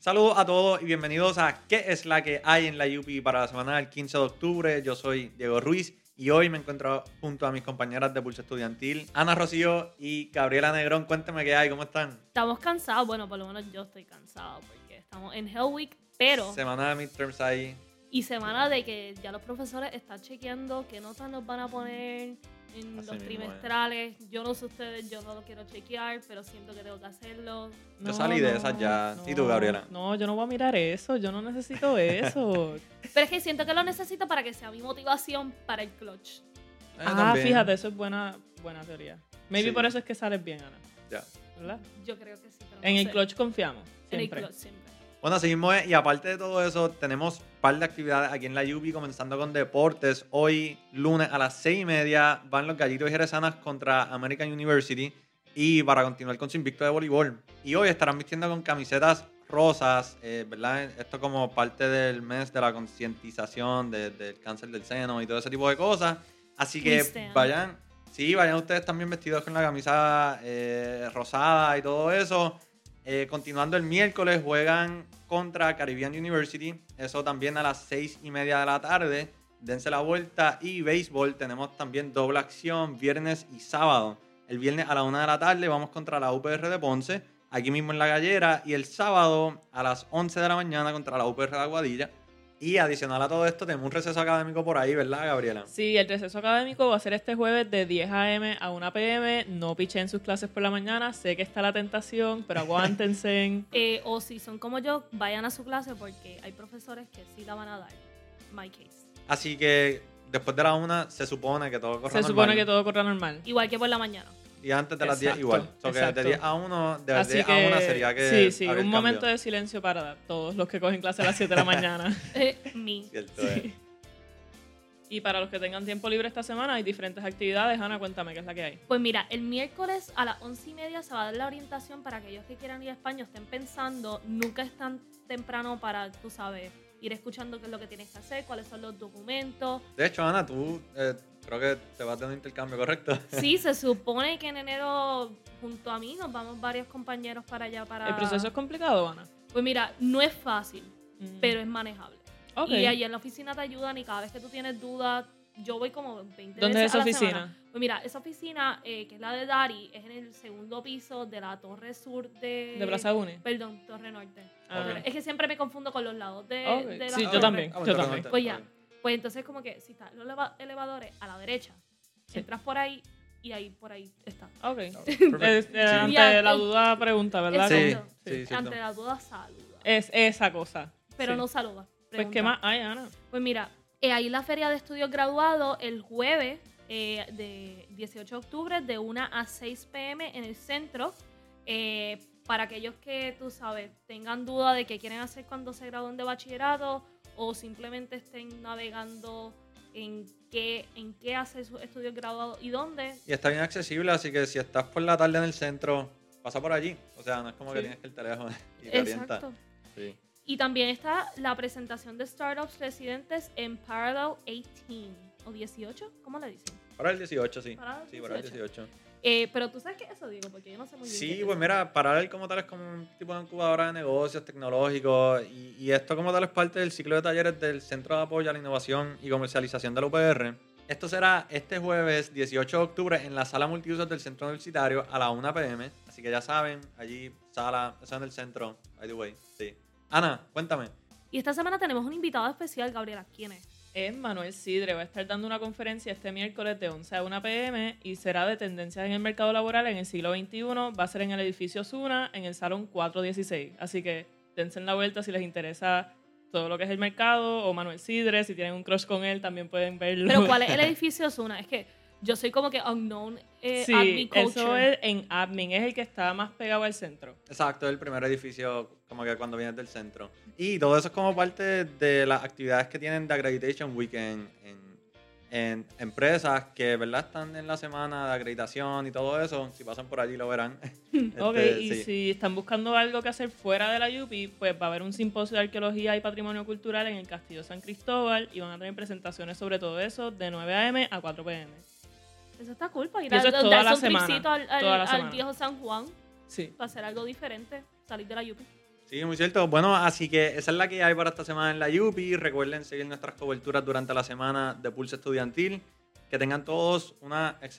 Saludos a todos y bienvenidos a ¿Qué es la que hay en la UP para la semana del 15 de octubre? Yo soy Diego Ruiz y hoy me encuentro junto a mis compañeras de Pulso Estudiantil, Ana Rocío y Gabriela Negrón. Cuéntame qué hay, ¿cómo están? Estamos cansados, bueno, por lo menos yo estoy cansado porque estamos en Hell Week, pero... Semana de midterms ahí. Y semana de que ya los profesores están chequeando qué notas nos van a poner en Así los mismo trimestrales. Yo no sé ustedes, yo no lo quiero chequear, pero siento que tengo que hacerlo. Yo salí de esas ya. ¿Y tú, Gabriela? No, yo no voy a mirar eso. Yo no necesito eso. Pero es que siento que lo necesito para que sea mi motivación para el clutch. Eh, ah, también. fíjate, eso es buena, buena teoría. Maybe Sí. por eso es que sales bien, Ana. Ya. ¿Verdad? Yo creo que sí. pero no En el sé. clutch confiamos. En el clutch siempre. Bueno, así mismo es. Y aparte de todo eso, tenemos un par de actividades aquí en la UP, comenzando con deportes. Hoy, lunes a las seis y media, van los Gallitos y Jerezanas contra American University. Y para continuar con su invicto de voleibol. Y hoy estarán vistiendo con camisetas rosas, eh, ¿verdad? Esto como parte del mes de la concientización de- del cáncer del seno y todo ese tipo de cosas. Así que stand. vayan, sí, vayan ustedes también vestidos con la camisa eh, rosada y todo eso. Eh, continuando el miércoles, juegan contra Caribbean University. Eso también a las seis y media de la tarde. Dense la vuelta. Y béisbol, tenemos también doble acción viernes y sábado. El viernes a la una de la tarde vamos contra la UPR de Ponce, aquí mismo en la gallera. Y el sábado a las 11 de la mañana contra la UPR de Aguadilla. Y adicional a todo esto, tenemos un receso académico por ahí, ¿verdad, Gabriela? Sí, el receso académico va a ser este jueves de 10 a.m. a 1 p.m. No pichen sus clases por la mañana. Sé que está la tentación, pero aguántense. Eh, o si son como yo, vayan a su clase porque hay profesores que sí la van a dar. My case. Así que después de la una se supone que todo corre Se normal. supone que todo corra normal. Igual que por la mañana. Y antes de las 10 Exacto, igual. O sea, que exacto. de 10 a 1, de las Así 10 que, a 1 sería que. sí, sí, un momento de silencio para todos los que cogen clase a las 7 de la mañana. Eh, me. Cierto es. Sí. Y para los que tengan tiempo libre esta semana, hay diferentes actividades. Ana, cuéntame qué es la que hay. Pues mira, el miércoles a las once y media se va a dar la orientación para aquellos que quieran ir a España, estén pensando, nunca es tan temprano para, tú sabes, ir escuchando qué es lo que tienes que hacer, cuáles son los documentos. De hecho, Ana, tú eh, creo que te vas de un intercambio, ¿correcto? Sí, se supone que en enero, junto a mí, nos vamos varios compañeros para allá para... ¿El proceso es complicado, Ana? Pues mira, no es fácil, Mm. pero es manejable. Ok. Y allí en la oficina te ayudan y cada vez que tú tienes dudas, yo voy como 20 ¿Dónde veces es esa a la oficina? semana. Pues mira, esa oficina, eh, que es la de Dari, es en el segundo piso de la torre sur de... ¿De Plaza Uni? Perdón, torre norte. Ah. Ok. Es que siempre me confundo con los lados de, Ok. de la Sí, yo torre. también. Ah, yo también. conté. Pues ya. Ok. Pues entonces como que si están los eleva- elevadores a la derecha, Sí. entras por ahí y ahí por ahí está. Ok. Eh, eh, Sí. Ante la duda, pregunta, ¿verdad? Sí. Ante la duda, saluda. Es esa cosa. Pero sí. no saluda. Pues. ¿qué más hay, Ana? Pues mira, eh, ahí la feria de estudios graduados el jueves eh, de 18 de octubre de 1 a 6 pm en el centro. eh, para aquellos que, tú sabes, tengan duda de qué quieren hacer cuando se gradúen de bachillerato o simplemente estén navegando en qué, en qué hacer sus estudios graduados y dónde. Y está bien accesible, así que si estás por la tarde en el centro, pasa por allí. O sea, no es como que tienes que el teléfono y te orienta. Exacto. Sí. Y también está la presentación de startups residentes en Parallel 18 o 18, ¿cómo le dicen? Para el 18, sí. Para el Sí, para el 18. 18. Eh, pero tú sabes qué es eso, digo, porque yo no sé muy bien. Sí, es pues mira, Paralel como tal es como un tipo de incubadora de negocios tecnológicos y, y esto como tal es parte del ciclo de talleres del Centro de Apoyo a la Innovación y Comercialización de la UPR. Esto será este jueves 18 de octubre en la sala multiusos del Centro Universitario a la 1 pm. Así que ya saben, allí sala, eso en el centro, by the way, sí. Ana, cuéntame. Y esta semana tenemos un invitado especial, Gabriela. ¿Quién es? Es Manuel Sidre. Va a estar dando una conferencia este miércoles de 11 a 1 pm y será de tendencias en el mercado laboral en el siglo XXI. Va a ser en el edificio Suna, en el salón 416. Así que dense la vuelta si les interesa todo lo que es el mercado o Manuel Sidre. Si tienen un crush con él, también pueden verlo. Pero ¿cuál es el edificio Zuna? Es que yo soy como que unknown eh, Sí, admin eso culture. es en admin, es el que está más pegado al centro. Exacto, el primer edificio como que cuando vienes del centro. Y todo eso es como parte de las actividades que tienen de Accreditation Weekend en, en empresas que, ¿verdad? Están en la semana de acreditación y todo eso. Si pasan por allí lo verán. Ok, Este, y sí. si están buscando algo que hacer fuera de la UPI, pues va a haber un simposio de arqueología y patrimonio cultural en el Castillo San Cristóbal y van a tener presentaciones sobre todo eso de 9 a.m. a 4 p.m. Eso está cool para ir a es toda darse un semana, tripcito al, al- al viejo San Juan Sí. para hacer algo diferente, salir de la Yupi. Sí, muy cierto. Bueno, así que esa es la que hay para esta semana en la UPI. Recuerden seguir nuestras coberturas durante la semana de Pulse Estudiantil. Que tengan todos una excelente